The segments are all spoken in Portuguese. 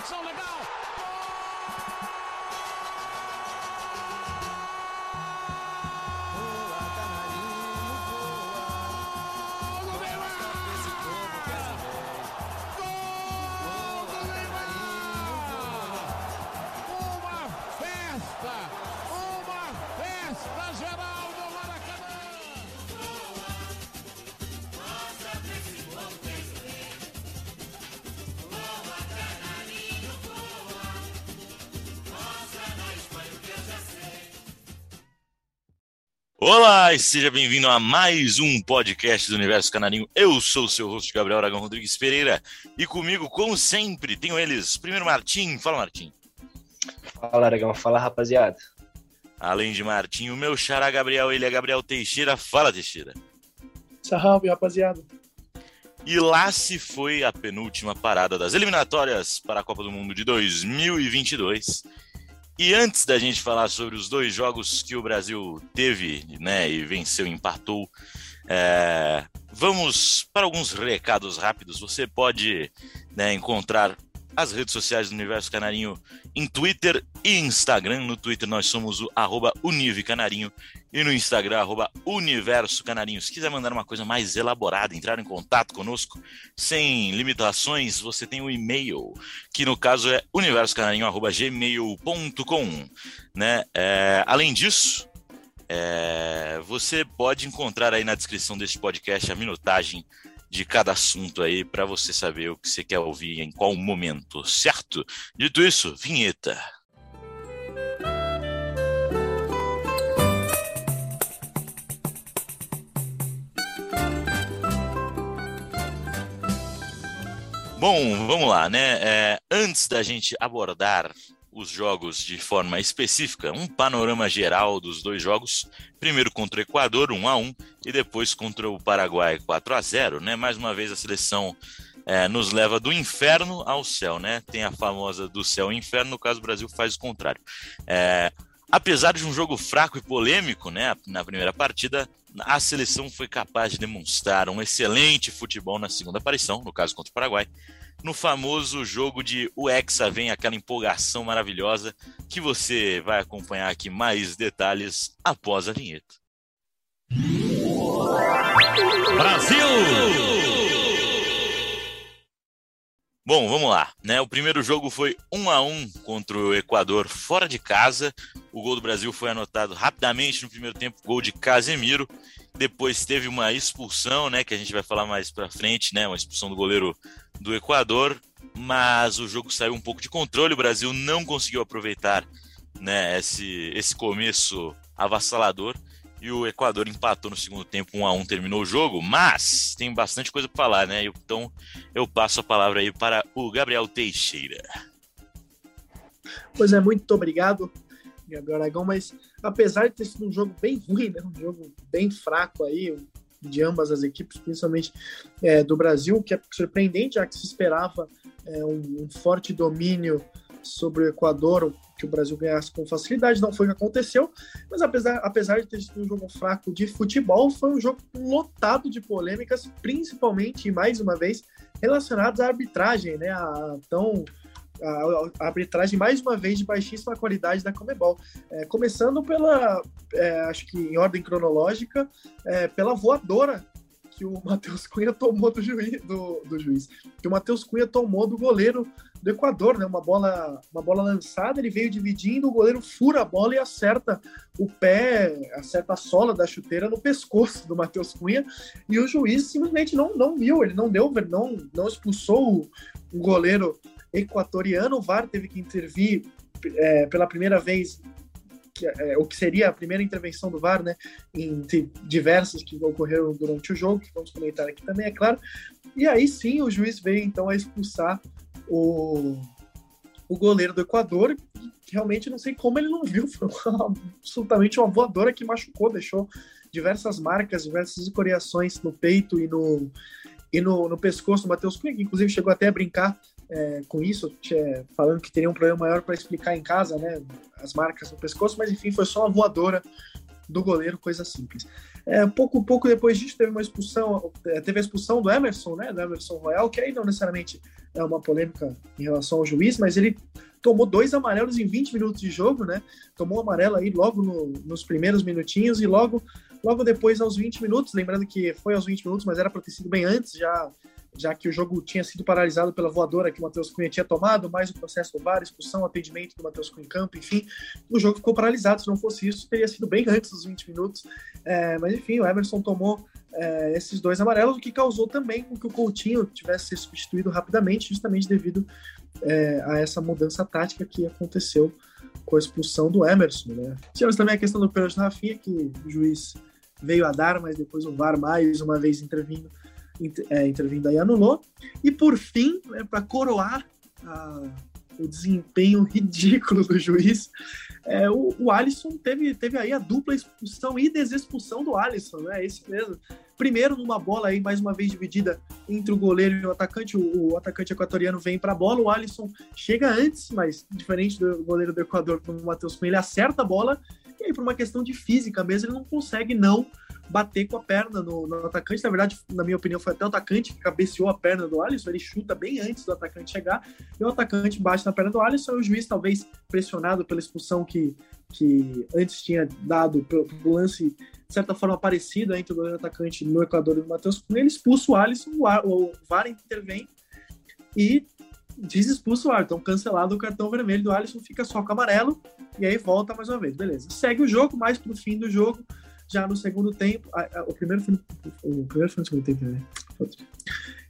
conexão legal. Uma Olá e seja bem-vindo a mais um podcast do Universo Canarinho. Eu sou o seu host, Gabriel Aragão Rodrigues Pereira, e comigo, como sempre, tenho eles. Primeiro, Martim. Fala, Martim. Fala, Aragão. Fala, rapaziada. Além de Martim, o meu xará Gabriel, ele é Gabriel Teixeira. Fala, Teixeira. Salve, rapaziada. E lá se foi a penúltima parada das eliminatórias para a Copa do Mundo de 2022. E antes da gente falar sobre os dois jogos que o Brasil teve, né, e venceu, empatou, é, vamos para alguns recados rápidos. Você pode né, encontrar as redes sociais do Universo Canarinho em Twitter e Instagram. No Twitter nós somos o arroba Univecanarinho e no Instagram, arroba Universo Canarinho. Se quiser mandar uma coisa mais elaborada, entrar em contato conosco sem limitações, você tem o um e-mail, que no caso é universocanarinho.gmail.com. Né? É, além disso, é, você pode encontrar aí na descrição deste podcast a minutagem de cada assunto aí para você saber o que você quer ouvir em qual momento, certo? Dito isso, vinheta. Bom, vamos lá, né? É, antes da gente abordar os jogos de forma específica, um panorama geral dos dois jogos, primeiro contra o Equador, 1 a 1 e depois contra o Paraguai, 4 a 0 né? Mais uma vez a seleção é, nos leva do inferno ao céu, né? Tem a famosa do céu ao inferno, no caso o Brasil faz o contrário. É, apesar de um jogo fraco e polêmico, né, na primeira partida, a seleção foi capaz de demonstrar um excelente futebol na segunda aparição, no caso contra o Paraguai. No famoso jogo de o Hexa vem aquela empolgação maravilhosa que você vai acompanhar aqui mais detalhes após a vinheta. Brasil! Bom, vamos lá, né? O primeiro jogo foi 1 a 1 contra o Equador fora de casa. O gol do Brasil foi anotado rapidamente no primeiro tempo, gol de Casemiro. Depois teve uma expulsão, né, que a gente vai falar mais para frente, né, uma expulsão do goleiro do Equador, mas o jogo saiu um pouco de controle, o Brasil não conseguiu aproveitar, né, esse esse começo avassalador e o Equador empatou no segundo tempo, 1 a 1 terminou o jogo, mas tem bastante coisa para falar, né? Então eu passo a palavra aí para o Gabriel Teixeira. Pois é, muito obrigado, Gabriel Aragão, mas apesar de ter sido um jogo bem ruim, né? um jogo bem fraco aí, de ambas as equipes, principalmente é, do Brasil, que é surpreendente, já que se esperava é, um, um forte domínio sobre o Equador, que o Brasil ganhasse com facilidade, não foi o que aconteceu, mas apesar, apesar de ter sido um jogo fraco de futebol, foi um jogo lotado de polêmicas, principalmente, mais uma vez, relacionadas à arbitragem, né, a tão a, a arbitragem mais uma vez de baixíssima qualidade da Comebol, é, começando pela, é, acho que em ordem cronológica, é, pela voadora que o Matheus Cunha tomou do juiz, do, do juiz, que o Matheus Cunha tomou do goleiro do Equador, né? Uma bola, uma bola lançada, ele veio dividindo, o goleiro fura a bola e acerta o pé, acerta a sola da chuteira no pescoço do Matheus Cunha, e o juiz simplesmente não, não viu, ele não deu, não, não expulsou o, o goleiro equatoriano, o VAR teve que intervir é, pela primeira vez que, é, o que seria a primeira intervenção do VAR, né, em diversas que ocorreram durante o jogo, que vamos comentar aqui também, é claro. E aí sim o juiz veio então a expulsar o, o goleiro do Equador, realmente não sei como ele não viu, foi uma, absolutamente uma voadora que machucou, deixou diversas marcas, diversas escoriações no peito e no, e no, no pescoço do Matheus Cunha, que inclusive chegou até a brincar é, com isso, é, falando que teria um problema maior para explicar em casa, né, as marcas no pescoço, mas enfim, foi só uma voadora do goleiro, coisa simples. É, pouco, pouco depois disso teve uma expulsão, é, teve a expulsão do Emerson, né, do Emerson Royal, que aí não necessariamente é uma polêmica em relação ao juiz, mas ele tomou dois amarelos em 20 minutos de jogo, né? Tomou amarelo aí logo no, nos primeiros minutinhos e logo logo depois aos 20 minutos, lembrando que foi aos 20 minutos, mas era para ter sido bem antes, já já que o jogo tinha sido paralisado pela voadora que o Matheus Cunha tinha tomado, mais o processo do VAR, expulsão, atendimento do Matheus Cunha em campo, enfim, o jogo ficou paralisado. Se não fosse isso, teria sido bem antes dos 20 minutos. É, mas enfim, o Emerson tomou é, esses dois amarelos, o que causou também que o Coutinho tivesse sido substituído rapidamente, justamente devido é, a essa mudança tática que aconteceu com a expulsão do Emerson. Né? Tivemos também a questão do pênalti do Rafinha, que o juiz veio a dar, mas depois o VAR mais uma vez intervindo, é, intervindo aí anulou. E por fim, né, para coroar a, o desempenho ridículo do juiz, é, o, o Alisson teve, teve aí a dupla expulsão e desexpulsão do Alisson, né? É isso mesmo. Primeiro, numa bola aí, mais uma vez dividida entre o goleiro e o atacante, o, o atacante equatoriano vem para a bola, o Alisson chega antes, mas diferente do goleiro do Equador, como o Matheus Cunha, ele acerta a bola, e aí por uma questão de física mesmo, ele não consegue não bater com a perna no, no, atacante. Na verdade, na minha opinião, foi até o atacante que cabeceou a perna do Alisson. Ele chuta bem antes do atacante chegar e o atacante bate na perna do Alisson. E o juiz, talvez pressionado pela expulsão que, que antes tinha dado pelo, lance, de certa forma, parecido entre o goleiro atacante no Equador e o Matheus Cunha, ele expulsa o Alisson. O, o VAR intervém e diz expulso o Alisson. Então, cancelado o cartão vermelho do Alisson, fica só com amarelo e aí volta mais uma vez. Beleza. Segue o jogo, mais pro fim do jogo já no segundo tempo. o primeiro no, o primeiro foi no segundo tempo, né?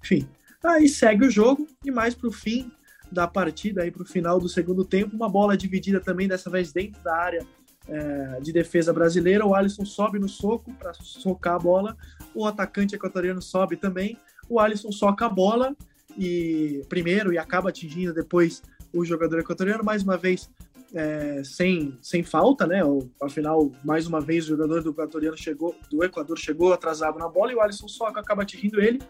Enfim. Aí segue o jogo e mais pro fim da partida, aí pro final do segundo tempo, uma bola dividida também, dessa vez dentro da área é, de defesa brasileira. O Alisson sobe no soco para socar a bola. O atacante equatoriano sobe também. O Alisson soca a bola e primeiro e acaba atingindo depois o jogador equatoriano. Mais uma vez, é, sem, sem falta, né? afinal, mais uma vez, o jogador do equatoriano chegou, do Equador chegou atrasado na bola e o Alisson só acaba atingindo ele.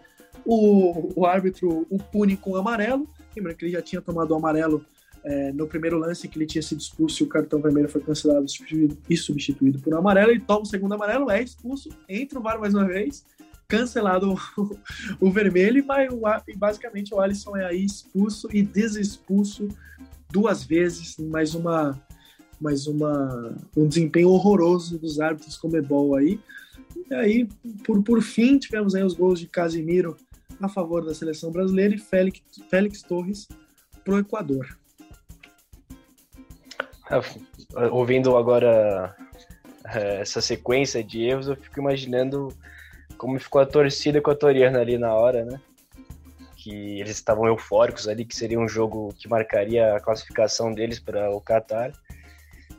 O, o árbitro o pune com amarelo. Lembra que ele já tinha tomado o amarelo é, no primeiro lance que ele tinha sido expulso e o cartão vermelho foi cancelado substituído, e substituído por amarelo. Ele toma o segundo amarelo, é expulso, entra o VAR mais uma vez, cancelado o, o vermelho vai, o, e basicamente o Alisson é aí expulso e desexpulso duas vezes, mais uma mais uma um desempenho horroroso dos árbitros Comebol aí. E aí, por, por fim, tivemos aí os gols de Casimiro a favor da seleção brasileira e Félix, Félix Torres pro Equador. É, ouvindo agora é, essa sequência de erros, eu fico imaginando como ficou a torcida equatoriana ali na hora, né? Que eles estavam eufóricos ali, que seria um jogo que marcaria a classificação deles para o Qatar.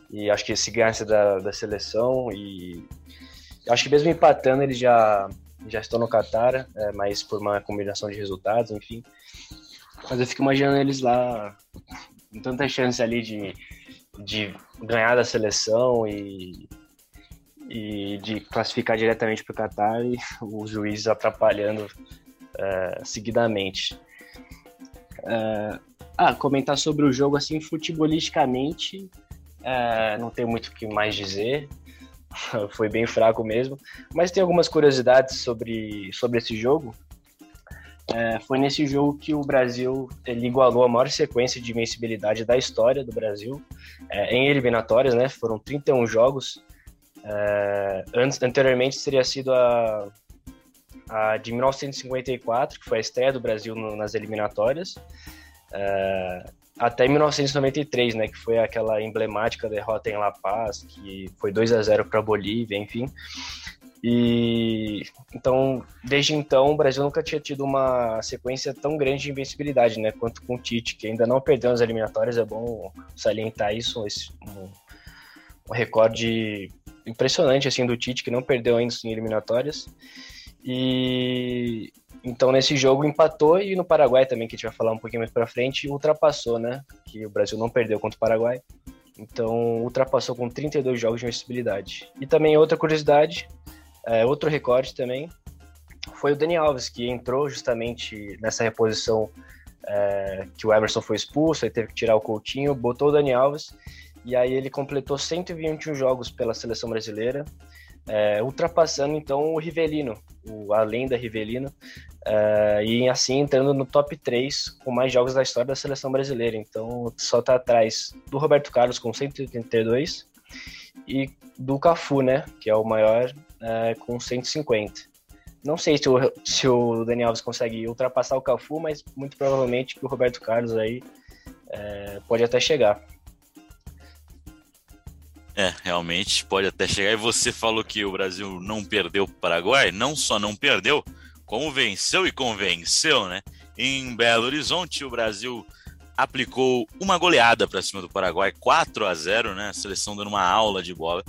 E acho que se ganhasse da, da seleção e acho que mesmo empatando eles já já estão no Qatar, é, mas por uma combinação de resultados, enfim. Mas eu fico imaginando eles lá com tanta chance ali de, de ganhar da seleção e, e de classificar diretamente para o Qatar e os juízes atrapalhando uh, seguidamente. Uh, ah, comentar sobre o jogo assim, futebolisticamente, uh, não tem muito o que mais dizer. Foi bem fraco mesmo. Mas tem algumas curiosidades sobre, sobre esse jogo. foi nesse jogo que o Brasil ele igualou a maior sequência de invencibilidade da história do Brasil em eliminatórias, né? Foram 31 jogos. antes, anteriormente seria sido a, a de 1954, que foi a estreia do Brasil no, nas eliminatórias, uh, até 1993, né, que foi aquela emblemática derrota em La Paz, que foi 2 a 0 para a Bolívia, enfim. E então, desde então, o Brasil nunca tinha tido uma sequência tão grande de invencibilidade, né, quanto com o Tite, que ainda não perdeu nas eliminatórias, é bom salientar isso, esse, um, um recorde impressionante assim do Tite que não perdeu ainda em eliminatórias. E então nesse jogo empatou e no Paraguai também, que a gente vai falar um pouquinho mais para frente, ultrapassou, né? Que o Brasil não perdeu contra o Paraguai. Então ultrapassou com 32 jogos de invencibilidade. E também outra curiosidade, é, outro recorde também, foi o Dani Alves, que entrou justamente nessa reposição é, que o Emerson foi expulso, aí teve que tirar o Coutinho, botou o Dani Alves E aí ele completou 121 jogos pela seleção brasileira, é, ultrapassando então o Rivelino, o, a lenda Rivelino, é, e assim entrando no top 3 com mais jogos da história da seleção brasileira. Então só está atrás do Roberto Carlos com 182 e do Cafu, né, que é o maior, é, com 150. Não sei se o, se o Alves consegue ultrapassar o Cafu, mas muito provavelmente que o Roberto Carlos aí é, pode até chegar. É, realmente pode até chegar. E você falou que o Brasil não perdeu o Paraguai, não só não perdeu, como venceu e convenceu, né? Em Belo Horizonte, o Brasil aplicou uma goleada para cima do Paraguai, 4 a 0, né? A seleção dando uma aula de bola.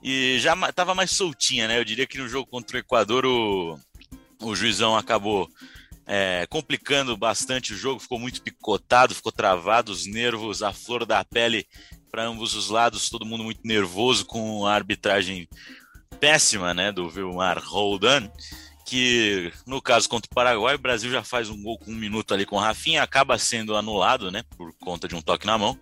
E já estava mais soltinha, né? Eu diria que no jogo contra o Equador o, o juizão acabou é, complicando bastante o jogo, ficou muito picotado, ficou travado, os nervos, a flor da pele para ambos os lados, todo mundo muito nervoso com a arbitragem péssima, né, do Vilmar Roldan, que no caso contra o Paraguai, o Brasil já faz um gol com um minuto ali com o Rafinha, acaba sendo anulado, né, por conta de um toque na mão,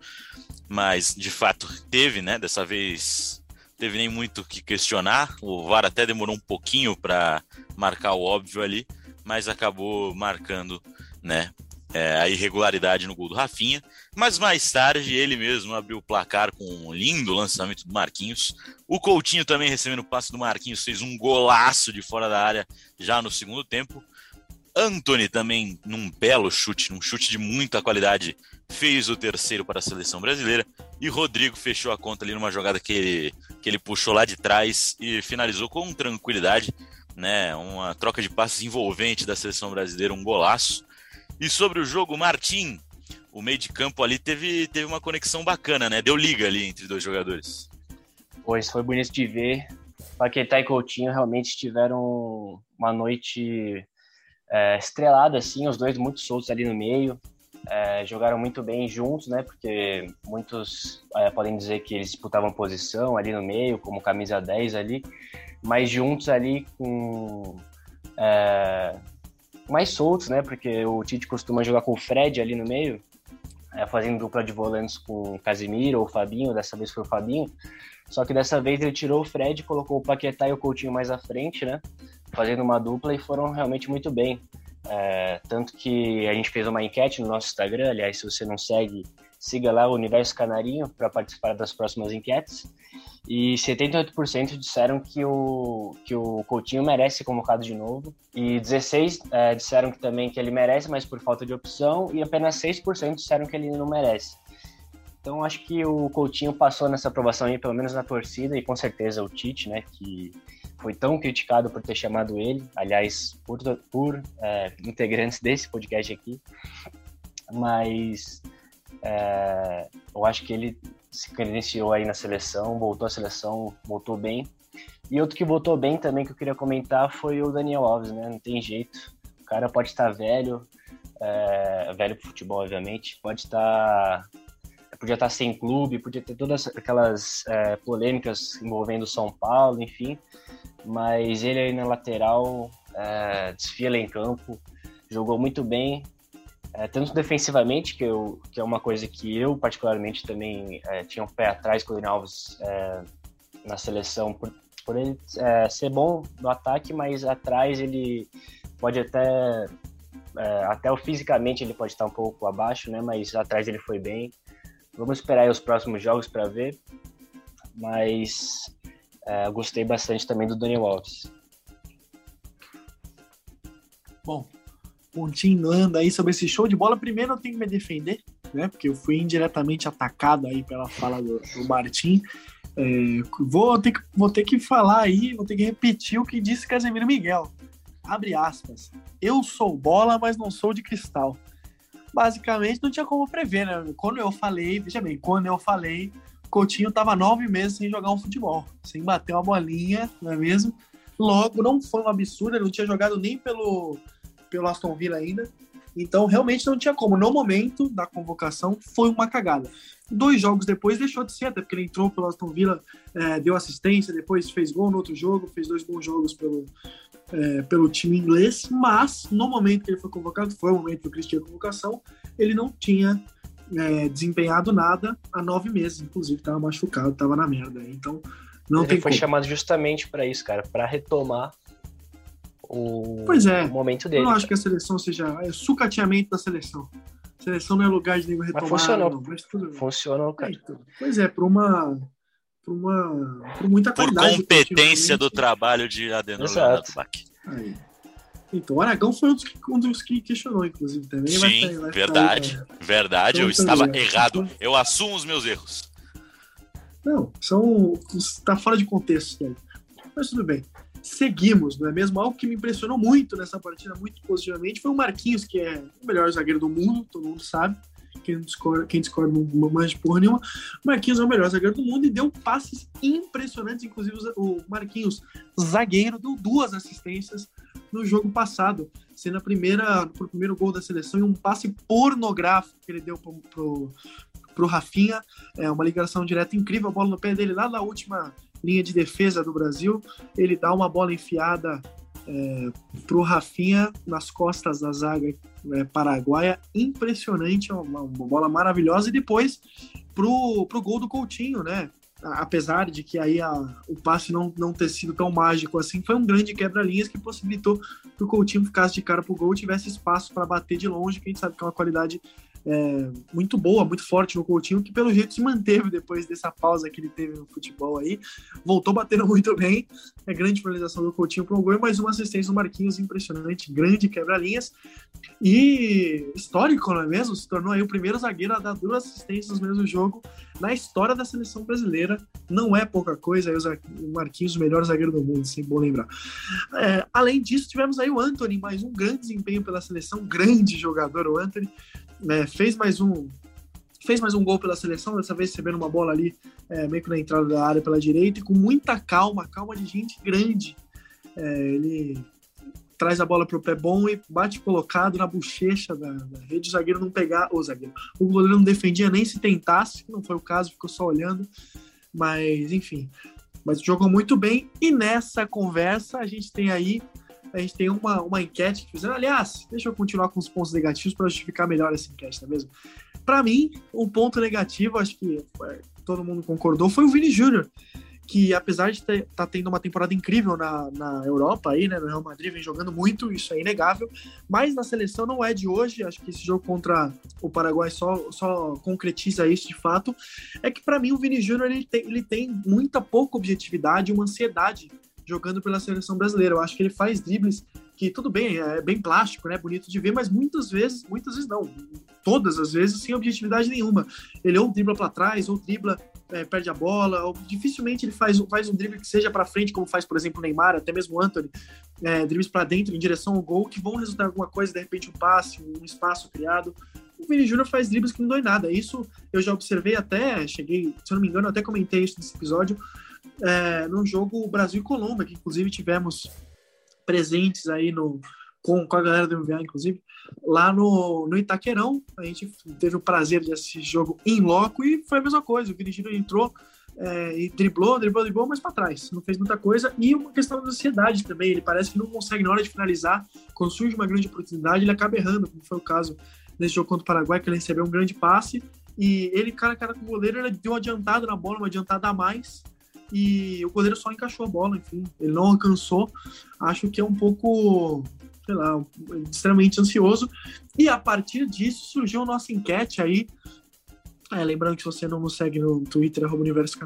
mas de fato teve, né, dessa vez teve nem muito o que questionar, o VAR até demorou um pouquinho para marcar o óbvio ali, mas acabou marcando, né, é, a irregularidade no gol do Rafinha, mas mais tarde ele mesmo abriu o placar com um lindo lançamento do Marquinhos. O Coutinho também recebendo o passe do Marquinhos fez um golaço de fora da área já no segundo tempo. Anthony também num belo chute, num chute de muita qualidade, fez o terceiro para a seleção brasileira e Rodrigo fechou a conta ali numa jogada que ele, que ele puxou lá de trás e finalizou com tranquilidade, né? Uma troca de passes envolvente da seleção brasileira, um golaço. E sobre o jogo, Martim, o meio de campo ali teve, teve uma conexão bacana, né? Deu liga ali entre dois jogadores. Pois foi bonito de ver. Paquetá e Coutinho realmente tiveram uma noite é, estrelada, assim, os dois muito soltos ali no meio. É, jogaram muito bem juntos, né? Porque muitos é, podem dizer que eles disputavam posição ali no meio, como camisa 10 ali, mas juntos ali com é, mais soltos, né? Porque o Tite costuma jogar com o Fred ali no meio, é, fazendo dupla de volantes com o Casimiro ou o Fabinho, dessa vez foi o Fabinho. Só que dessa vez ele tirou o Fred, colocou o Paquetá e o Coutinho mais à frente, né? Fazendo uma dupla e foram realmente muito bem. É, tanto que a gente fez uma enquete no nosso Instagram, aliás, se você não segue, siga lá o Universo Canarinho para participar das próximas enquetes. E 78% disseram que o, que o Coutinho merece ser convocado de novo. E 16% é, disseram que também que ele merece, mas por falta de opção. E apenas 6% disseram que ele não merece. Então acho que o Coutinho passou nessa aprovação aí, pelo menos na torcida, e com certeza o Tite, né, que foi tão criticado por ter chamado ele, aliás, por, por é, integrantes desse podcast aqui. Mas é, eu acho que ele se credenciou aí na seleção, voltou à seleção, voltou bem. E outro que voltou bem também que eu queria comentar foi o Daniel Alves, né? Não tem jeito. O cara pode estar velho, é, velho pro futebol, obviamente, pode estar. Podia estar sem clube, podia ter todas aquelas é, polêmicas envolvendo São Paulo, enfim. Mas ele aí na lateral é, desfila em campo, jogou muito bem, é, tanto defensivamente, que, eu, que é uma coisa que eu particularmente também é, tinha um pé atrás com o Daniel Alves é, na seleção, por, por ele é, ser bom no ataque, mas atrás ele pode até, é, até o fisicamente ele pode estar um pouco abaixo, né? Mas atrás ele foi bem. Vamos esperar os próximos jogos para ver, mas é, gostei bastante também do Daniel Alves. Bom, continuando aí sobre esse show de bola, primeiro eu tenho que me defender, né? Porque eu fui indiretamente atacado aí pela fala do, do Martim. É, vou, ter que, vou ter que falar aí, vou ter que repetir o que disse Casemiro Miguel. Abre aspas. Eu sou bola, mas não sou de cristal. Basicamente, não tinha como prever, né? Quando eu falei, veja bem, quando eu falei, Coutinho tava nove meses sem jogar um futebol, sem bater uma bolinha, não é mesmo? Logo, não foi um absurdo, ele não tinha jogado nem pelo pelo Aston Villa ainda. Então, realmente não tinha como. No momento da convocação, foi uma cagada. Dois jogos depois deixou de ser, até porque ele entrou pelo Aston Villa, é, deu assistência, depois fez gol no outro jogo, fez dois bons jogos pelo, é, pelo time inglês. Mas, no momento que ele foi convocado, foi o momento que o Cristiano convocação, ele não tinha é, desempenhado nada há nove meses, inclusive estava machucado, estava na merda. Então não Ele tem foi como. chamado justamente pra isso, cara, Pra retomar o, Pois é. o momento Eu dele. não acho que a seleção seja é sucateamento da seleção. Seleção não é lugar de nenhum retomar. funcionou. não, mas tudo bem. Funcionou, É, cara. então. Pois é, por uma. Por uma. Por muita Por qualidade. competência do trabalho de Adenor Exato. Aí. Então, o Aragão foi um dos, que, um dos que questionou, inclusive, também. vai Sim, sair- vai verdade. sair, né? Verdade, eu Então, estava também. errado. Eu assumo os meus erros. Não, são. Está fora de contexto daí. Mas tudo bem. Seguimos, não é mesmo? Algo que me impressionou muito nessa partida, muito positivamente, foi o Marquinhos, que é o melhor zagueiro do mundo, todo mundo sabe. Quem discorda, quem discorda não manja porra nenhuma. O Marquinhos é o melhor zagueiro do mundo e deu passes impressionantes. Inclusive, o Marquinhos, zagueiro, deu duas assistências no jogo passado, sendo a primeira, pro primeiro gol da seleção e um passe pornográfico que ele deu pro, pro Rafinha. É uma ligação direta incrível, a bola no pé dele lá na última linha de defesa do Brasil. Ele dá uma bola enfiada é, pro Rafinha nas costas da zaga é, paraguaia. Impressionante, é uma, uma bola maravilhosa. E depois pro, pro gol do Coutinho, né? Apesar de que aí a, o passe não, não ter sido tão mágico assim, foi um grande quebra-linhas que possibilitou que o Coutinho ficasse de cara pro gol tivesse espaço para bater de longe, que a gente sabe que é uma qualidade é, muito boa, muito forte no Coutinho, que pelo jeito se manteve depois dessa pausa que ele teve no futebol aí. Voltou batendo muito bem. É grande finalização do Coutinho para o gol mais uma assistência do Marquinhos impressionante, grande quebra-linhas. E histórico, não é mesmo? Se tornou aí o primeiro zagueiro a dar duas assistências no mesmo jogo na história da seleção brasileira. Não é pouca coisa, aí o Marquinhos, o melhor zagueiro do mundo, sempre bom lembrar. É, além disso, tivemos aí o Anthony, mais um grande desempenho pela seleção, grande jogador o Anthony né, fez mais um fez mais um gol pela seleção, dessa vez recebendo uma bola ali é, meio que na entrada da área pela direita e com muita calma, calma de gente grande. É, ele traz a bola para o pé bom e bate colocado na bochecha da, da rede, o zagueiro não pegar, o zagueiro, o goleiro não defendia nem se tentasse, não foi o caso, ficou só olhando, mas enfim, mas jogou muito bem. E nessa conversa a gente tem aí a gente tem uma, uma enquete que fizeram. Aliás, deixa eu continuar com os pontos negativos para justificar melhor essa enquete, não é mesmo? Para mim, um ponto negativo, acho que é, todo mundo concordou, foi o Vini Júnior, que apesar de estar tá tendo uma temporada incrível na, na Europa, aí, né, no Real Madrid, vem jogando muito, isso é inegável, mas na seleção não é de hoje, acho que esse jogo contra o Paraguai só, só concretiza isso de fato, é que para mim o Vini Júnior ele tem, ele tem muita pouca objetividade, uma ansiedade jogando pela seleção brasileira. Eu acho que ele faz dribles que tudo bem, é bem plástico, né, bonito de ver, mas muitas vezes, muitas vezes não, todas as vezes sem objetividade nenhuma. Ele ou dribla para trás, ou dribla, é, perde a bola, ou dificilmente ele faz, faz um drible que seja para frente, como faz, por exemplo, o Neymar, até mesmo o Anthony, é, dribles para dentro em direção ao gol, que vão resultar em alguma coisa, de repente um passe, um espaço criado. O Vini Júnior faz dribles que não dói nada. Isso eu já observei até, cheguei, se eu não me engano, até comentei isso nesse episódio, é, no jogo Brasil e Colômbia, que inclusive tivemos presentes aí no, com, com a galera do MVA, inclusive, lá no, no Itaquerão. A gente teve o prazer de assistir jogo em loco e foi a mesma coisa. O Júnior entrou é, e driblou, driblou, driblou, mas para trás. Não fez muita coisa. E uma questão da ansiedade também. Ele parece que não consegue, na hora de finalizar, quando surge uma grande oportunidade, ele acaba errando, como foi o caso nesse jogo contra o Paraguai, que ele recebeu um grande passe. E ele, cara a cara com o goleiro, ele deu uma adiantada na bola, uma adiantada a mais e o goleiro só encaixou a bola, enfim, ele não alcançou. Acho que é um pouco, sei lá, extremamente ansioso. E a partir disso surgiu nossa enquete aí. É, lembrando que se você não nos segue no Twitter, arroba, Universo,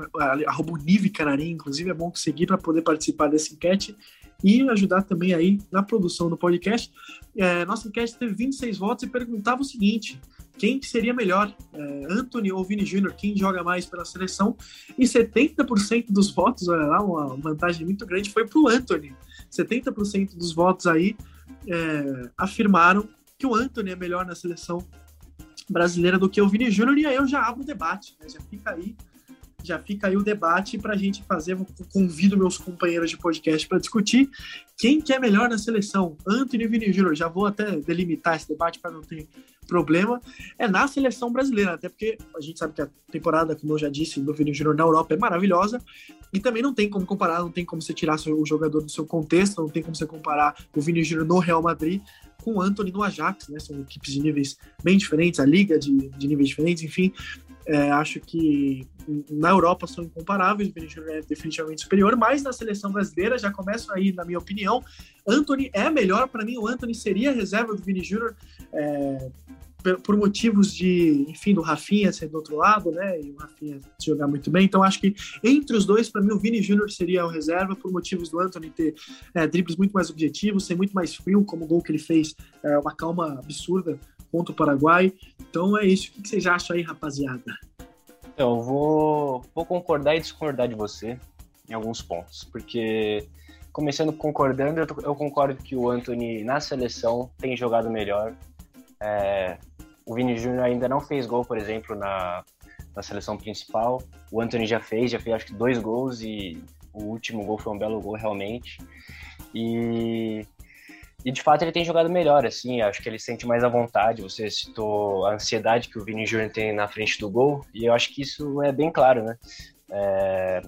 arroba Unive Canarim, inclusive é bom seguir para poder participar dessa enquete e ajudar também aí na produção do podcast. É, nossa enquete teve 26 votos e perguntava o seguinte: quem seria melhor, é, Anthony ou Vini Júnior, quem joga mais pela seleção? E 70% dos votos, olha lá, uma vantagem muito grande, foi para o Anthony. 70% dos votos aí é, afirmaram que o Anthony é melhor na seleção brasileira do que o Vini Júnior, e aí eu já abro o debate, né? já fica aí já fica aí o debate para a gente fazer. Convido meus companheiros de podcast para discutir quem que é melhor na seleção, Anthony e Vini Júnior. Já vou até delimitar esse debate para não ter problema. É na seleção brasileira, até porque a gente sabe que a temporada, como eu já disse, do Vini Júnior na Europa é maravilhosa e também não tem como comparar, não tem como você tirar o jogador do seu contexto, não tem como você comparar o Vini Júnior no Real Madrid com com o Anthony no Ajax, né? São equipes de níveis bem diferentes, a liga de, de níveis diferentes, enfim. É, acho que na Europa são incomparáveis, o Júnior é definitivamente superior, mas na seleção brasileira já começo aí, na minha opinião, Anthony é melhor. Para mim, o Anthony seria reserva do Vini Júnior. É, por motivos de, enfim, do Rafinha ser do outro lado, né? E o Rafinha jogar muito bem. Então, acho que entre os dois, para mim, o Vini Júnior seria o reserva, por motivos do Anthony ter é, dribles muito mais objetivos, ser muito mais frio, como o gol que ele fez, é, uma calma absurda contra o Paraguai. Então, é isso. O que vocês acham aí, rapaziada? Eu vou, vou concordar e discordar de você em alguns pontos, porque começando concordando, eu concordo que o Anthony na seleção tem jogado melhor. É, o Vini Júnior ainda não fez gol, por exemplo, na, na seleção principal. O Anthony já fez, já fez acho que dois gols e o último gol foi um belo gol realmente. E, e de fato ele tem jogado melhor, assim, acho que ele sente mais à vontade. Você citou a ansiedade que o Vini Júnior tem na frente do gol, e eu acho que isso é bem claro, né? É,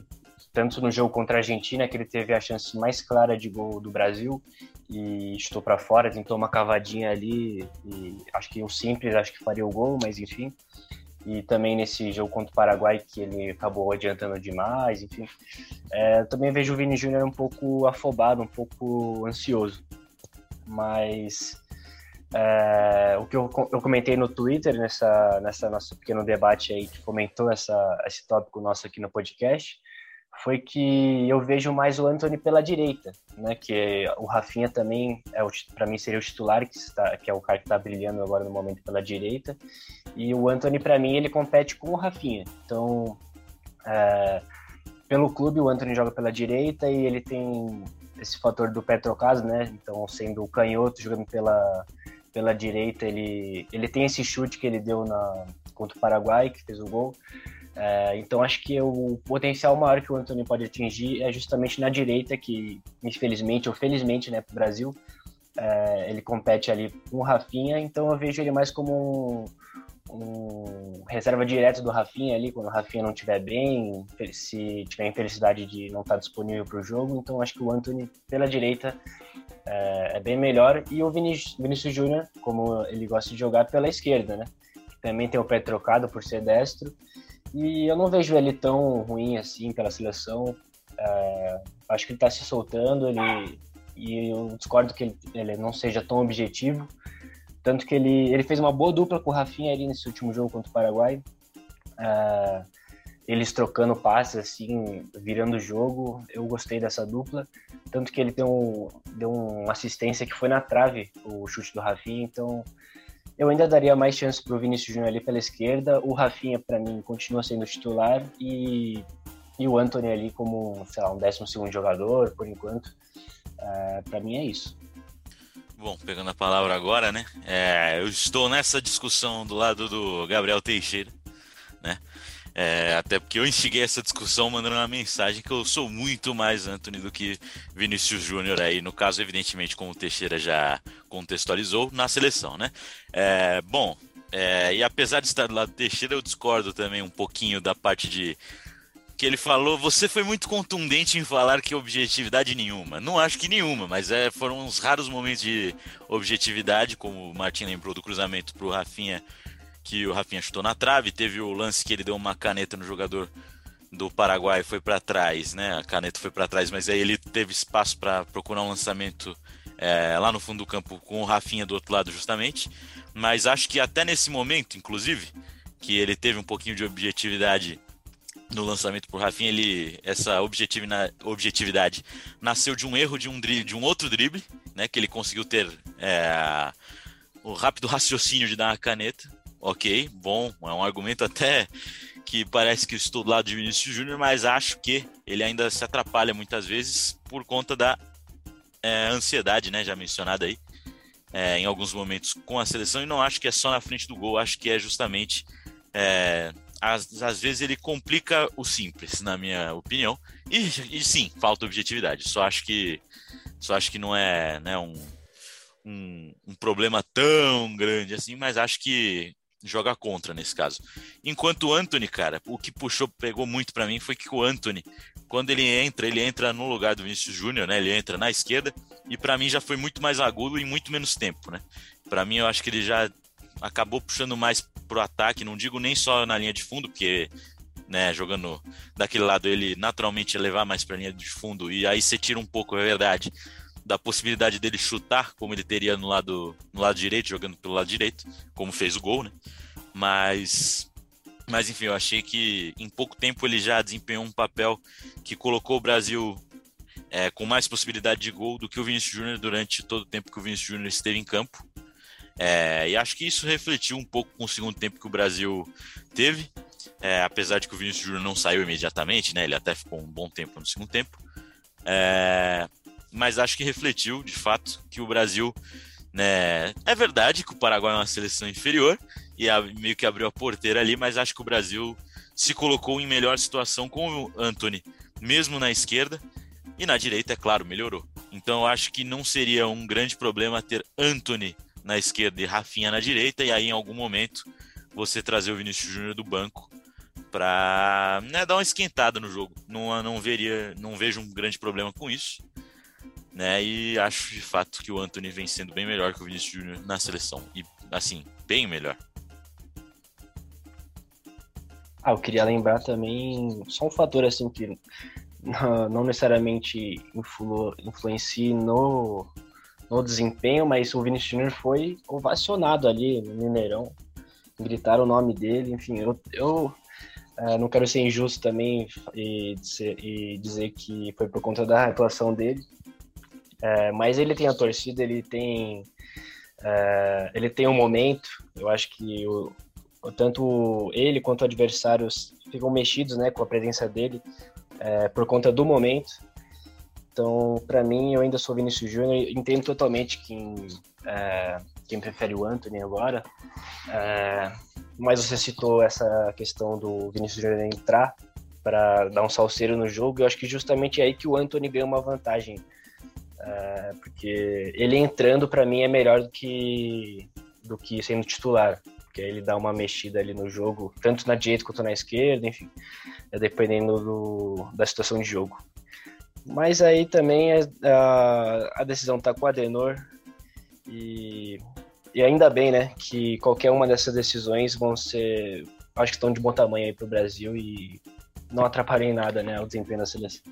tanto no jogo contra a Argentina, que ele teve a chance mais clara de gol do Brasil e estou para fora, tentou uma cavadinha ali e acho que o simples acho que faria o gol, mas enfim. E também nesse jogo contra o Paraguai que ele acabou adiantando demais, enfim. É, também vejo o Vini Júnior um pouco afobado, um pouco ansioso. Mas é, o que eu, eu comentei no Twitter nessa nessa nosso pequeno debate aí que comentou essa esse tópico nosso aqui no podcast foi que eu vejo mais o Anthony pela direita, né? Que o Rafinha também é para mim seria o titular que está, que é o cara que está brilhando agora no momento pela direita. E o Anthony para mim ele compete com o Rafinha. Então, é, pelo clube o Anthony joga pela direita e ele tem esse fator do pé trocado, né? Então, sendo o canhoto jogando pela pela direita, ele ele tem esse chute que ele deu na contra o Paraguai que fez o gol. É, então acho que o potencial maior que o Anthony pode atingir é justamente na direita, que infelizmente ou felizmente, né, para o Brasil, é, ele compete ali com o Rafinha, então eu vejo ele mais como um, um reserva direto do Rafinha ali, quando o Rafinha não estiver bem, se tiver infelicidade de não estar disponível para o jogo, então acho que o Anthony pela direita é, é bem melhor, e o Vinícius, Vinícius Júnior, como ele gosta de jogar pela esquerda, né, também tem o pé trocado por ser destro, e eu não vejo ele tão ruim assim pela seleção. É, acho que ele está se soltando, ele, e eu discordo que ele, ele, não seja tão objetivo. Tanto que ele, ele fez uma boa dupla com o Rafinha ali nesse último jogo contra o Paraguai. É, eles trocando passes, assim, virando o jogo. Eu gostei dessa dupla. Tanto que ele deu, um, deu uma assistência que foi na trave, o chute do Rafinha. Então, eu ainda daria mais chance para o Vinícius Júnior ali pela esquerda. O Rafinha, para mim, continua sendo titular. E, e o Anthony ali como, sei lá, um 12 jogador, por enquanto. É, para mim é isso. Bom, pegando a palavra agora, né? É, eu estou nessa discussão do lado do Gabriel Teixeira, né? É, até porque eu instiguei essa discussão mandando uma mensagem que eu sou muito mais Anthony do que Vinícius Júnior aí, no caso, evidentemente, como o Teixeira já contextualizou, na seleção, né? É, bom, é, e apesar de estar do lado do Teixeira, eu discordo também um pouquinho da parte de que ele falou, você foi muito contundente em falar que objetividade nenhuma. Não acho que nenhuma, mas é, foram uns raros momentos de objetividade, como o Martin lembrou do cruzamento para o Rafinha que o Rafinha chutou na trave, teve o lance que ele deu uma caneta no jogador do Paraguai, foi para trás, né? A caneta foi para trás, mas aí ele teve espaço para procurar um lançamento é, lá no fundo do campo com o Rafinha do outro lado, justamente. Mas acho que até nesse momento, inclusive, que ele teve um pouquinho de objetividade no lançamento por Rafinha, ele, essa objetividade nasceu de um erro de um, drible, de um outro drible, né? Que ele conseguiu ter é, o rápido raciocínio de dar uma caneta ok, bom, é um argumento até que parece que estou do lado de Vinícius Júnior, mas acho que ele ainda se atrapalha muitas vezes por conta da é, ansiedade, né, já mencionada aí, é, em alguns momentos com a seleção, e não acho que é só na frente do gol, acho que é justamente, é, às, às vezes ele complica o simples, na minha opinião, e, e sim, falta objetividade, só acho que, só acho que não é né, um, um, um problema tão grande assim, mas acho que joga contra nesse caso. Enquanto o Anthony, cara, o que puxou, pegou muito para mim foi que o Anthony, quando ele entra, ele entra no lugar do Vinícius Júnior, né? Ele entra na esquerda e para mim já foi muito mais agudo e muito menos tempo, né? Para mim eu acho que ele já acabou puxando mais pro ataque, não digo nem só na linha de fundo, porque né, jogando daquele lado ele naturalmente ia levar mais para linha de fundo e aí você tira um pouco, é verdade, da possibilidade dele chutar como ele teria no lado no lado direito, jogando pelo lado direito, como fez o gol, né? Mas mas enfim, eu achei que em pouco tempo ele já desempenhou um papel que colocou o Brasil é, com mais possibilidade de gol do que o Vinícius Júnior durante todo o tempo que o Vinícius Júnior esteve em campo. É, e acho que isso refletiu um pouco com o segundo tempo que o Brasil teve, é, apesar de que o Vinícius Júnior não saiu imediatamente, né? Ele até ficou um bom tempo no segundo tempo. É, mas acho que refletiu, de fato, que o Brasil. Né, é verdade que o Paraguai é uma seleção inferior e a, meio que abriu a porteira ali, mas acho que o Brasil se colocou em melhor situação com o Anthony, mesmo na esquerda, e na direita, é claro, melhorou. Então acho que não seria um grande problema ter Anthony na esquerda e Rafinha na direita, e aí em algum momento você trazer o Vinícius Júnior do banco para né, dar uma esquentada no jogo. Não, não veria, não vejo um grande problema com isso né? E acho de fato que o Anthony vem sendo bem melhor que o Vinícius Júnior na seleção. E assim, bem melhor. Ah, eu queria lembrar também só um fator assim que não necessariamente influ, influencia no, no desempenho, mas o Vinícius Júnior foi ovacionado ali no Mineirão. Gritaram o nome dele, enfim, eu, eu é, não quero ser injusto também e e dizer que foi por conta da atuação dele, é, mas ele tem a torcida, ele tem é, ele tem um momento. Eu acho que o, tanto ele quanto adversários ficam mexidos, né, com a presença dele por conta do momento. Então, para mim, eu ainda sou Vinícius Júnior. Entendo totalmente quem é, quem prefere o Anthony agora. É, mas você citou essa questão do Vinícius Júnior entrar para dar um salseiro no jogo. Eu acho que justamente é aí que o Anthony ganha uma vantagem é, porque ele entrando para mim é melhor do que do que sendo titular, porque ele dá uma mexida ali no jogo, tanto na direita quanto na esquerda, enfim, é dependendo do, da situação de jogo. Mas aí também é, a, a decisão está com o Adenor e, e ainda bem, né, que qualquer uma dessas decisões vão ser, acho que estão de bom tamanho aí para o Brasil e não atrapalhem nada, né, o desempenho da seleção.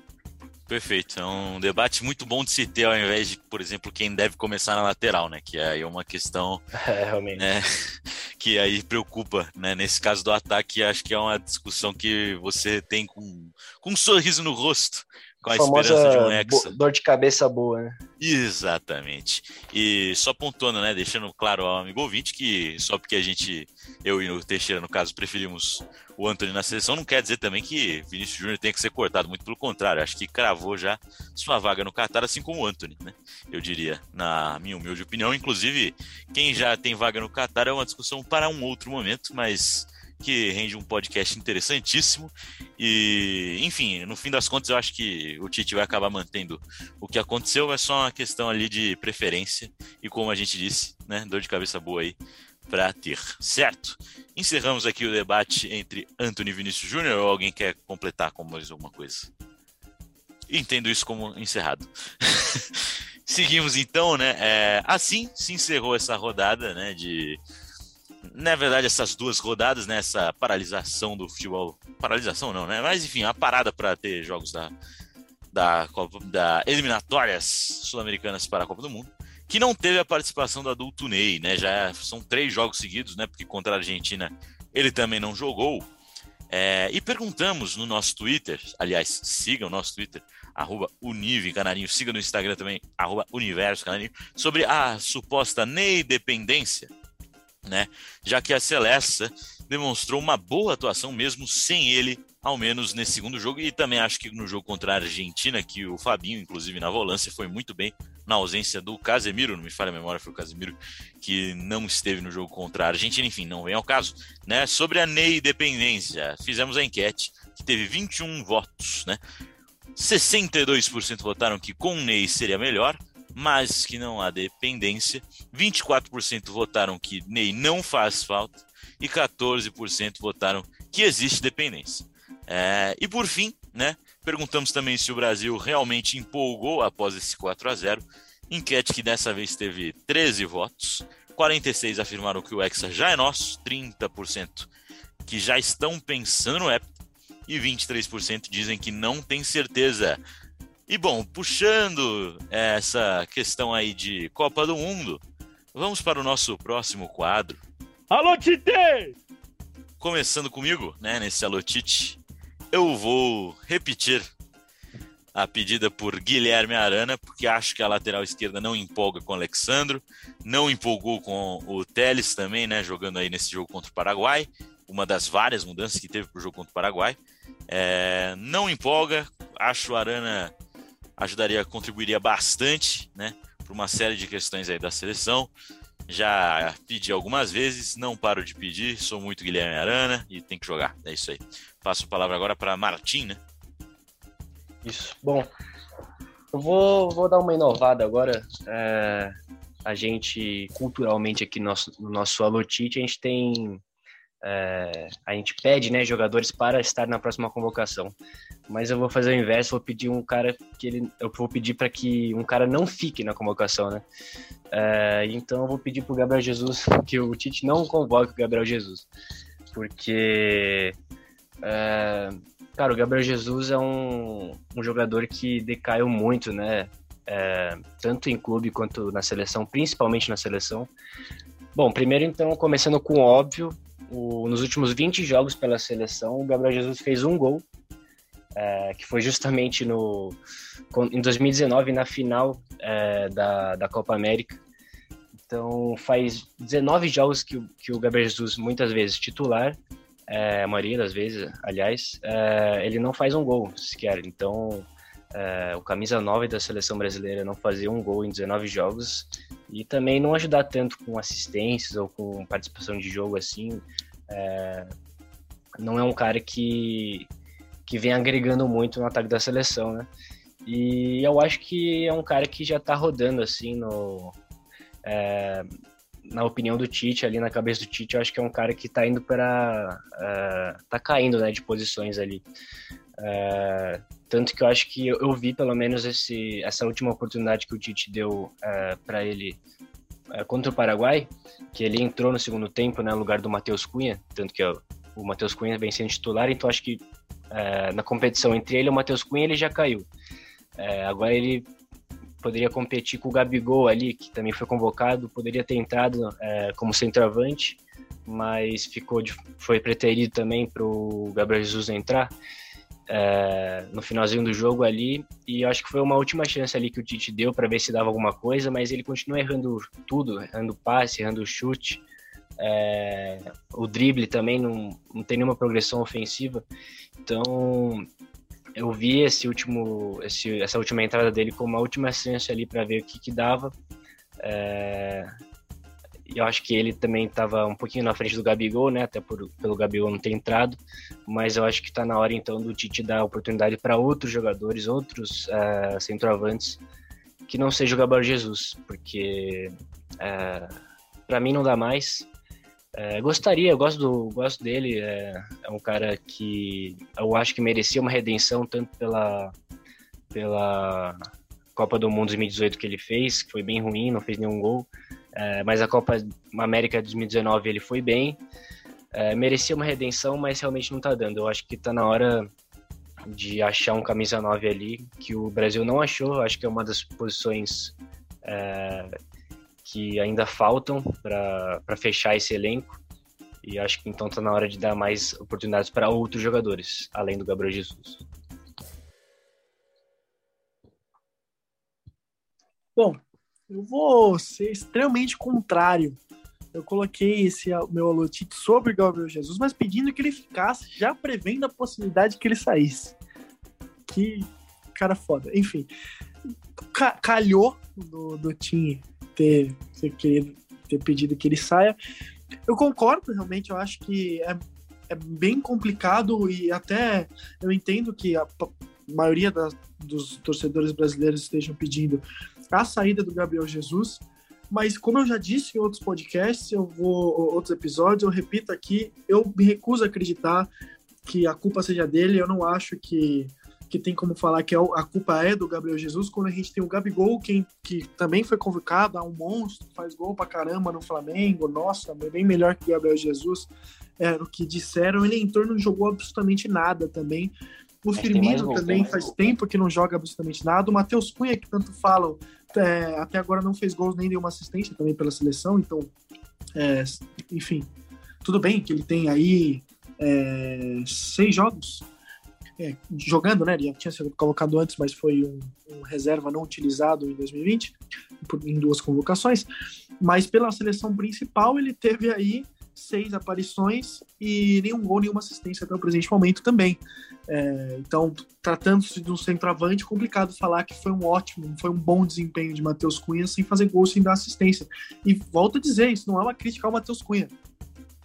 Perfeito. É um debate muito bom de se ter, ao invés de, por exemplo, quem deve começar na lateral, né? Que é uma questão é, realmente. Né? que aí preocupa, né? Nesse caso do ataque, acho que é uma discussão que você tem com, com um sorriso no rosto, com a, a esperança de um ex. Dor de cabeça boa, né? Exatamente. E só pontuando, né? Deixando claro ao amigo ouvinte que só porque a gente, eu e o Teixeira, no caso, preferimos o Anthony na seleção, não quer dizer também que Vinícius Júnior tem que ser cortado, muito pelo contrário, acho que cravou já sua vaga no Qatar, assim como o Anthony, né? Eu diria, na minha humilde opinião. Inclusive, quem já tem vaga no Qatar é uma discussão para um outro momento, mas que rende um podcast interessantíssimo. E, enfim, no fim das contas, eu acho que o Tite vai acabar mantendo o que aconteceu, é só uma questão ali de preferência. E como a gente disse, né, dor de cabeça boa aí para ter, certo? Encerramos aqui o debate entre Anthony e Vinícius Júnior ou alguém quer completar com mais alguma coisa? Entendo isso como encerrado. Seguimos então, né? É, assim se encerrou essa rodada, né? De na verdade, essas duas rodadas, né, essa paralisação do futebol. Paralisação não, né? Mas enfim, a parada para ter jogos da, da, Copa, da eliminatórias sul-americanas para a Copa do Mundo, que não teve a participação do adulto Ney, né? Já são três jogos seguidos, né? Porque contra a Argentina ele também não jogou. É, e perguntamos no nosso Twitter, aliás, siga o nosso Twitter, arroba Unive Canarinho, siga no Instagram também, arroba Universo Canarinho, sobre a suposta Ney dependência né? Já que a Celeste demonstrou uma boa atuação mesmo sem ele, ao menos nesse segundo jogo, e também acho que no jogo contra a Argentina, que o Fabinho, inclusive na volância, foi muito bem na ausência do Casemiro, não me falha a memória, foi o Casemiro que não esteve no jogo contra a Argentina, enfim, não vem ao caso, né? Sobre a Ney dependência, fizemos a enquete que teve 21 votos, né? 62% votaram que com Ney seria melhor, mas que não há dependência. 24% votaram que Ney não faz falta e 14% votaram que existe dependência. É, e por fim, né, perguntamos também se o Brasil realmente empolgou após esse 4 a 0 enquete que dessa vez teve 13 votos, 46 afirmaram que o Hexa já é nosso, 30% que já estão pensando no Hepta e 23% dizem que não tem certeza. E bom, puxando essa questão aí de Copa do Mundo, vamos para o nosso próximo quadro. Alô, Tite! Começando comigo, né, nesse Alô Tite, eu vou repetir a pedida por Guilherme Arana, porque acho que a lateral esquerda não empolga com o Alexandro, não empolgou com o Teles também, né, jogando aí nesse jogo contra o Paraguai, uma das várias mudanças que teve para o jogo contra o Paraguai. É, não empolga, acho o Arana ajudaria, contribuiria bastante, né, para uma série de questões aí da seleção. Já pedi algumas vezes, não paro de pedir, sou muito Guilherme Arana e tem que jogar. É isso aí. Passo a palavra agora para Martim, né? Isso. Bom, eu vou, vou dar uma inovada agora. É, a gente, culturalmente aqui no nosso, no nosso Alotite, a gente tem é, a gente pede né, jogadores para estar na próxima convocação. Mas eu vou fazer o inverso, vou pedir um cara que ele. Eu vou pedir para que um cara não fique na convocação, né? É, então eu vou pedir para o Gabriel Jesus que o Tite não convoque o Gabriel Jesus. Porque. É, cara, o Gabriel Jesus é um, um jogador que decaiu muito, né? É, tanto em clube quanto na seleção, principalmente na seleção. Bom, primeiro então, começando com o óbvio, o, nos últimos 20 jogos pela seleção, o Gabriel Jesus fez um gol, é, que foi justamente no, em 2019, na final é, da, da Copa América. Então, faz 19 jogos que, que o Gabriel Jesus, muitas vezes titular, é, a maioria das vezes, aliás, é, ele não faz um gol sequer. Então, é, o camisa 9 da seleção brasileira não fazer um gol em 19 jogos e também não ajudar tanto com assistências ou com participação de jogo assim. É, não é um cara que, que vem agregando muito no ataque da seleção, né? E eu acho que é um cara que já tá rodando assim no. É, na opinião do Tite, ali na cabeça do Tite, eu acho que é um cara que tá indo para. Uh, tá caindo né, de posições ali. Uh, tanto que eu acho que eu, eu, vi pelo menos esse, essa última oportunidade que o Tite deu é, para ele uh, contra o Paraguai, que ele entrou no segundo tempo né, no lugar do Matheus Cunha, tanto que o Matheus Cunha vem sendo titular, então acho que uh, na competição entre ele e o Matheus Cunha ele já caiu. agora ele poderia competir com o Gabigol ali, que também foi convocado, poderia ter entrado como centroavante, mas ficou de, foi preterido também para o Gabriel Jesus entrar é, no finalzinho do jogo ali. E acho que foi uma última chance ali que o Tite deu para ver se dava alguma coisa, mas ele continua errando tudo, errando passe, errando chute. É, o drible também não, não tem nenhuma progressão ofensiva. Então eu vi esse último, esse, essa última entrada dele como uma última chance ali para ver o que, que dava. É, eu acho que ele também estava um pouquinho na frente do Gabigol, né? Até por, pelo Gabigol não ter entrado. Mas eu acho que está na hora então do Tite dar oportunidade para outros jogadores, outros uh, centroavantes, que não seja o Gabriel Jesus, porque uh, é, para mim não dá mais. Uh, gostaria, eu gosto, do, gosto dele. É, é um cara que eu acho que merecia uma redenção tanto pela pela Copa do Mundo 2018 que ele fez, que foi bem ruim, não fez nenhum gol é, mas a Copa América 2019 ele foi bem. É, merecia uma redenção, mas realmente não tá dando. Eu acho que tá na hora de achar um camisa 9 ali, que o Brasil não achou. Eu acho que é uma das posições é, que ainda faltam para fechar esse elenco. E acho que então tá na hora de dar mais oportunidades para outros jogadores, além do Gabriel Jesus. Bom, eu vou ser extremamente contrário. Eu coloquei esse meu alotite sobre Gabriel Jesus, mas pedindo que ele ficasse, já prevendo a possibilidade que ele saísse. Que cara foda. Enfim, calhou do, do Tim ter, ter, querido, ter pedido que ele saia. Eu concordo, realmente, eu acho que é, é bem complicado e até eu entendo que a maioria dos torcedores brasileiros estejam pedindo a saída do Gabriel Jesus, Mas como eu já disse em outros podcasts, eu vou outros episódios, eu repito aqui, eu me recuso a acreditar que a culpa seja dele. Eu não acho que que tem como falar que é a culpa é do Gabriel Jesus, quando a gente tem o Gabigol, quem, que também foi convocado, é um monstro, faz gol pra caramba no Flamengo, nossa, bem melhor que o Gabriel Jesus, era o que disseram, ele entrou e não jogou absolutamente nada também. O Firmino também faz tempo que não joga absolutamente nada. O Matheus Cunha, que tanto falam, é, até agora não fez gols nem deu uma assistência também pela seleção, então, é, enfim, tudo bem que ele tem aí é, seis jogos é, jogando, né? Ele já tinha sido colocado antes, mas foi um, um, reserva não utilizado em 2020, em duas convocações. Mas pela seleção principal, ele teve aí seis aparições e nenhum gol, nenhuma assistência até o presente momento também. É, então, tratando-se de um centroavante, complicado falar que foi um ótimo, foi um bom desempenho de Matheus Cunha sem fazer gol, sem dar assistência. E volto a dizer, isso não é uma crítica ao Matheus Cunha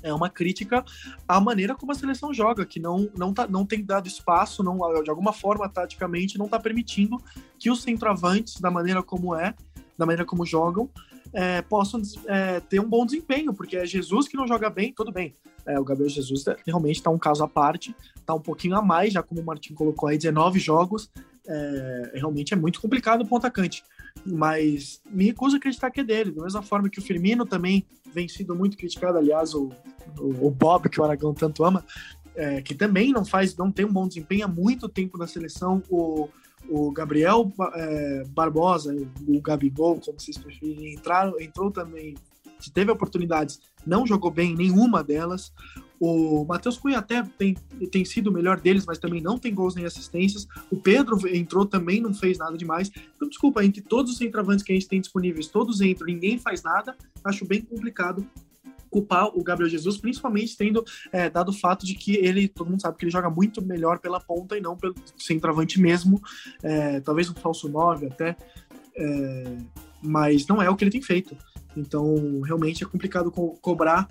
é uma crítica à maneira como a seleção joga, que não, não, tá, não tem dado espaço, não, de alguma forma, taticamente, não está permitindo que os centroavantes, da maneira como é, da maneira como jogam, é, possam é, ter um bom desempenho, porque é Jesus que não joga bem, tudo bem. É, o Gabriel Jesus é, realmente está um caso à parte, está um pouquinho a mais, já como o Martin colocou aí, 19 jogos, é, realmente é muito complicado o ponto atacante mas me recuso a acreditar que é dele. Da mesma forma que o Firmino também vem sido muito criticado, aliás, o, o, o Bob, que o Aragão tanto ama, é, que também não faz, não tem um bom desempenho há muito tempo na seleção. O, o Gabriel é, Barbosa, o Gabigol, como vocês preferirem, entraram, entrou também, teve oportunidades, não jogou bem nenhuma delas. O Matheus Cunha até tem, tem sido o melhor deles, mas também não tem gols nem assistências. O Pedro entrou também, não fez nada demais. Então, desculpa, entre todos os centroavantes que a gente tem disponíveis, todos entram, ninguém faz nada. Acho bem complicado culpar o Gabriel Jesus, principalmente tendo é, dado o fato de que ele, todo mundo sabe que ele joga muito melhor pela ponta e não pelo centroavante mesmo, é, talvez um falso 9 até, é, mas não é o que ele tem feito. Então, realmente é complicado co cobrar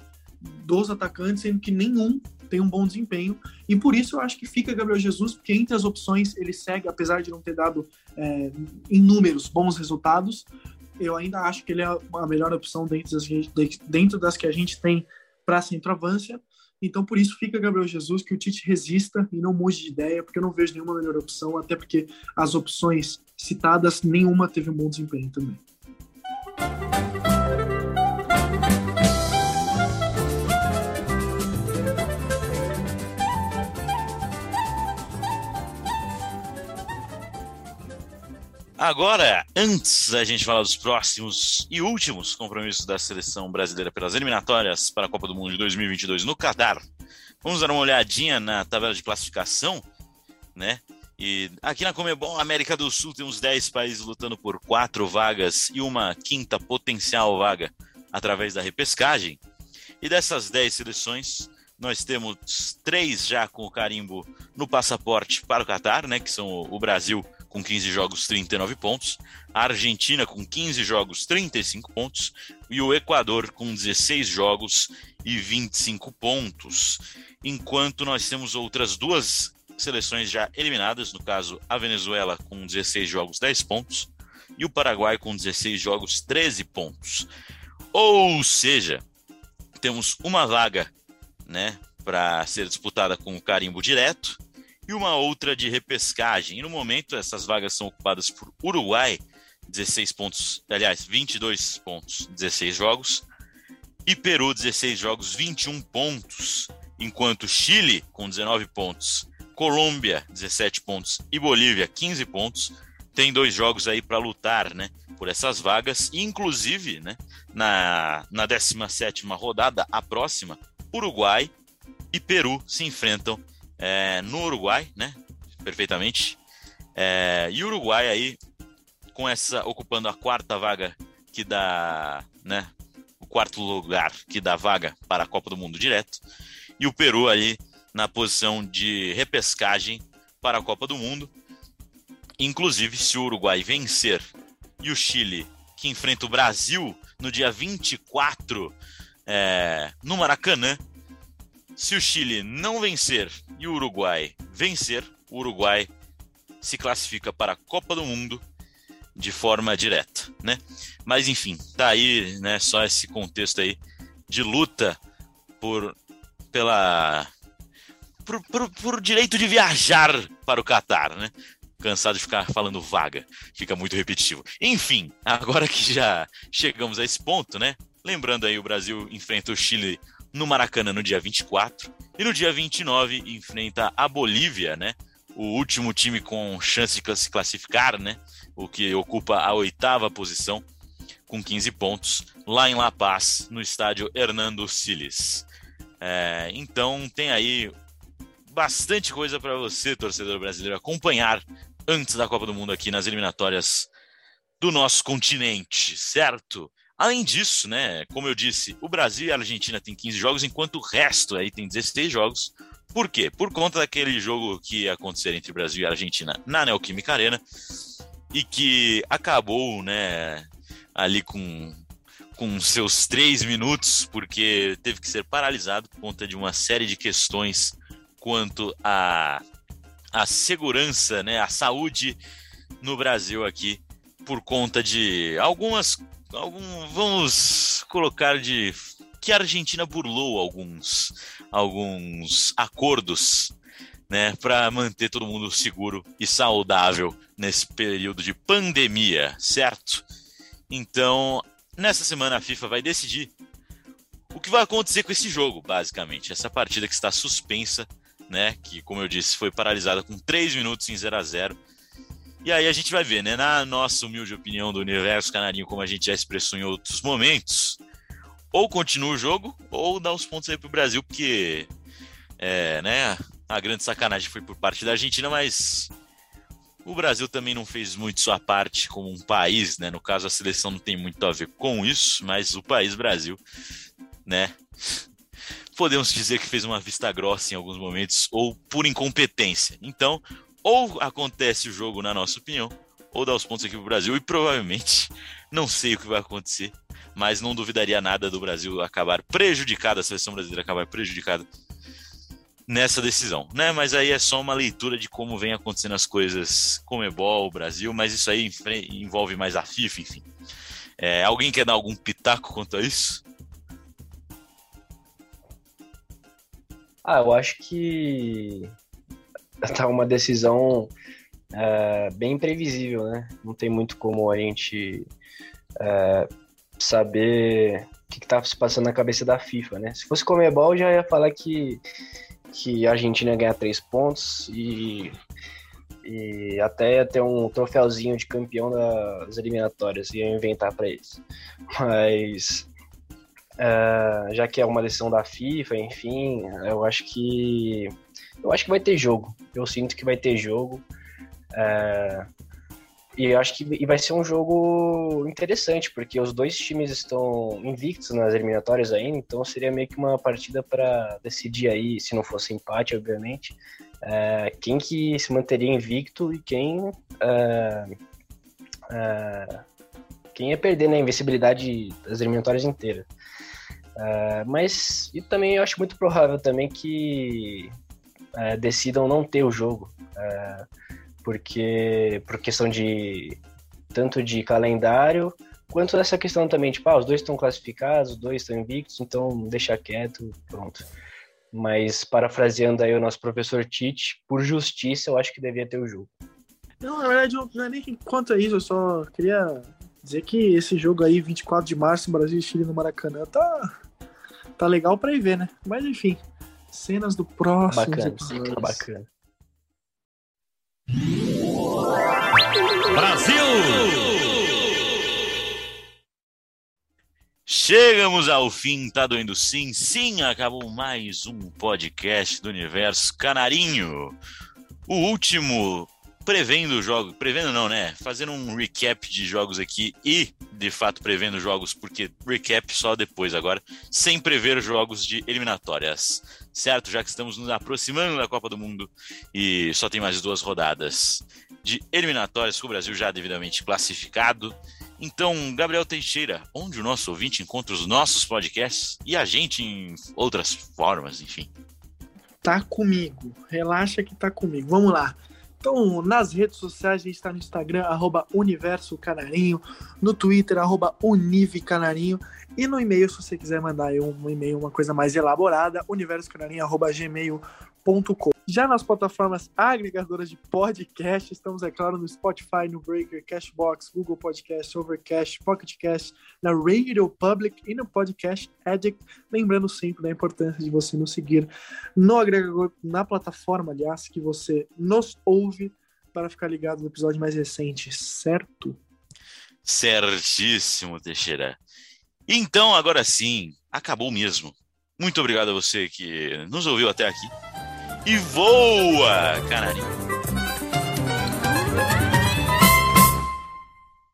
dos atacantes, sendo que nenhum tem um bom desempenho. E por isso eu acho que fica Gabriel Jesus, porque entre as opções ele segue, apesar de não ter dado é, em números bons resultados, eu ainda acho que ele é a melhor opção dentro das, dentro das que a gente tem para centroavância. Então, por isso, fica Gabriel Jesus, que o Tite resista e não mude de ideia, porque eu não vejo nenhuma melhor opção, até porque as opções citadas, nenhuma teve um bom desempenho também. Agora, antes da gente falar dos próximos e últimos compromissos da seleção brasileira pelas eliminatórias para a Copa do Mundo de 2022 no Catar, vamos dar uma olhadinha na tabela de classificação, né? E aqui na Comebol, América do Sul, tem uns 10 países lutando por quatro vagas e uma quinta potencial vaga através da repescagem. E dessas 10 seleções, nós temos três já com o carimbo no passaporte para o Catar, né? Que são o Brasil, com 15 jogos, 39 pontos, a Argentina com 15 jogos, 35 pontos e o Equador com 16 jogos e 25 pontos. Enquanto nós temos outras duas seleções já eliminadas, no caso a Venezuela com 16 jogos, 10 pontos e o Paraguai com 16 jogos, 13 pontos. Ou seja, temos uma vaga, né, para ser disputada com o carimbo direto e uma outra de repescagem. E no momento, essas vagas são ocupadas por Uruguai, 16 pontos, aliás, 22 pontos, 16 jogos, e Peru, 16 jogos, 21 pontos, enquanto Chile, com 19 pontos, Colômbia, 17 pontos, e Bolívia, 15 pontos, tem dois jogos aí para lutar, né, por essas vagas, inclusive, né, na, na 17ª rodada, a próxima, Uruguai e Peru se enfrentam é, no Uruguai, né? Perfeitamente. É, e o Uruguai aí, com essa, ocupando a quarta vaga que dá, né? O quarto lugar que dá vaga para a Copa do Mundo direto. E o Peru ali na posição de repescagem para a Copa do Mundo. Inclusive, se o Uruguai vencer e o Chile, que enfrenta o Brasil no dia 24 é, no Maracanã, se o Chile não vencer e o Uruguai vencer, o Uruguai se classifica para a Copa do Mundo de forma direta, né? Mas enfim, tá aí, né? Só esse contexto aí de luta por pela por, por, por direito de viajar para o Catar, né? Cansado de ficar falando vaga, fica muito repetitivo. Enfim, agora que já chegamos a esse ponto, né? Lembrando aí, o Brasil enfrenta o Chile no Maracanã no dia 24 e no dia 29 enfrenta a Bolívia, né? O último time com chance de se classificar, né? O que ocupa a oitava posição com 15 pontos lá em La Paz, no estádio Hernando Siles. É, então tem aí bastante coisa para você, torcedor brasileiro, acompanhar antes da Copa do Mundo aqui nas eliminatórias do nosso continente, certo? Além disso, né, como eu disse, o Brasil e a Argentina têm 15 jogos, enquanto o resto aí tem 16 jogos. Por quê? Por conta daquele jogo que ia acontecer entre Brasil e Argentina na Neoquímica Arena e que acabou, né, ali com com seus três minutos, porque teve que ser paralisado por conta de uma série de questões quanto à a, a segurança, né, a saúde no Brasil aqui, por conta de algumas algum, vamos colocar de que a Argentina burlou alguns, alguns acordos né, para manter todo mundo seguro e saudável nesse período de pandemia, certo? Então, nessa semana a FIFA vai decidir o que vai acontecer com esse jogo, basicamente. Essa partida que está suspensa, né, que como eu disse, foi paralisada com 3 minutos em 0 a 0 e aí a gente vai ver, né? Na nossa humilde opinião do universo canarinho, como a gente já expressou em outros momentos, ou continua o jogo, ou dá os pontos aí pro Brasil, porque é, né, a grande sacanagem foi por parte da Argentina, mas o Brasil também não fez muito sua parte como um país, né? No caso, a seleção não tem muito a ver com isso, mas o país Brasil, né? Podemos dizer que fez uma vista grossa em alguns momentos, ou por incompetência. Então, ou acontece o jogo, na nossa opinião, ou dá os pontos aqui pro Brasil, e provavelmente não sei o que vai acontecer, mas não duvidaria nada do Brasil acabar prejudicado, a seleção brasileira acabar prejudicada nessa decisão, né? Mas aí é só uma leitura de como vem acontecendo as coisas com Ebol, Brasil, mas isso aí envolve mais a FIFA, enfim. É, alguém quer dar algum pitaco quanto a isso? Ah, eu acho que tá uma decisão é, bem imprevisível, né? Não tem muito como a gente é, saber o que, está se passando na cabeça da FIFA, né? Se fosse Comebol, já ia falar que, que a Argentina ia ganhar três pontos e, e até ia ter um troféuzinho de campeão das eliminatórias, ia inventar para eles. Mas é, já que é uma decisão da FIFA, enfim, eu acho que eu acho que vai ter jogo. Eu sinto que vai ter jogo. É... E eu acho que vai ser um jogo interessante, porque os dois times estão invictos nas eliminatórias ainda, então seria meio que uma partida para decidir aí, se não fosse empate, obviamente, é, quem que se manteria invicto e quem é, é, quem ia perder na invencibilidade das eliminatórias inteiras. É, mas e também eu acho muito provável também que é, decidam não ter o jogo, é, porque por questão de tanto de calendário quanto dessa questão também, tipo, ah, os dois estão classificados, os dois estão invictos, então deixa quieto, pronto. Mas parafraseando aí o nosso professor Tite, por justiça eu acho que devia ter o jogo. Não, na verdade, não é nem quanto a isso, eu só queria dizer que esse jogo aí, 24 de março, Brasil e Chile no Maracanã, tá, tá legal pra ir ver, né? Mas enfim, Cenas do próximo. Bacana, tá bacana. Brasil! Chegamos ao fim, tá doendo sim? Sim, acabou mais um podcast do Universo Canarinho. O último prevendo jogos, prevendo não, né? Fazendo um recap de jogos aqui e, de fato, prevendo jogos, porque recap só depois agora, sem prever jogos de eliminatórias, certo? Já que estamos nos aproximando da Copa do Mundo e só tem mais duas rodadas de eliminatórias com o Brasil já devidamente classificado. Então, Gabriel Teixeira, onde o nosso ouvinte encontra os nossos podcasts e a gente em outras formas, enfim. Tá comigo, relaxa que tá comigo. Vamos lá Então, nas redes sociais, a gente está no Instagram, arroba Universo Canarinho, no Twitter, arroba Unive Canarinho, e no e-mail, se você quiser mandar um e-mail, uma coisa mais elaborada, universocanarinho.gmail.com. Já nas plataformas agregadoras de podcast, estamos, é claro, no Spotify, no Breaker, Cashbox, Google Podcast, Overcast, Pocket Cast, na Radio Public e no Podcast Addict. Lembrando sempre da importância de você nos seguir no agregador, na plataforma, aliás, que você nos ouve para ficar ligado no episódio mais recente, certo? Certíssimo, Teixeira. Então, agora sim, acabou mesmo. Muito obrigado a você que nos ouviu até aqui e voa, canarinho.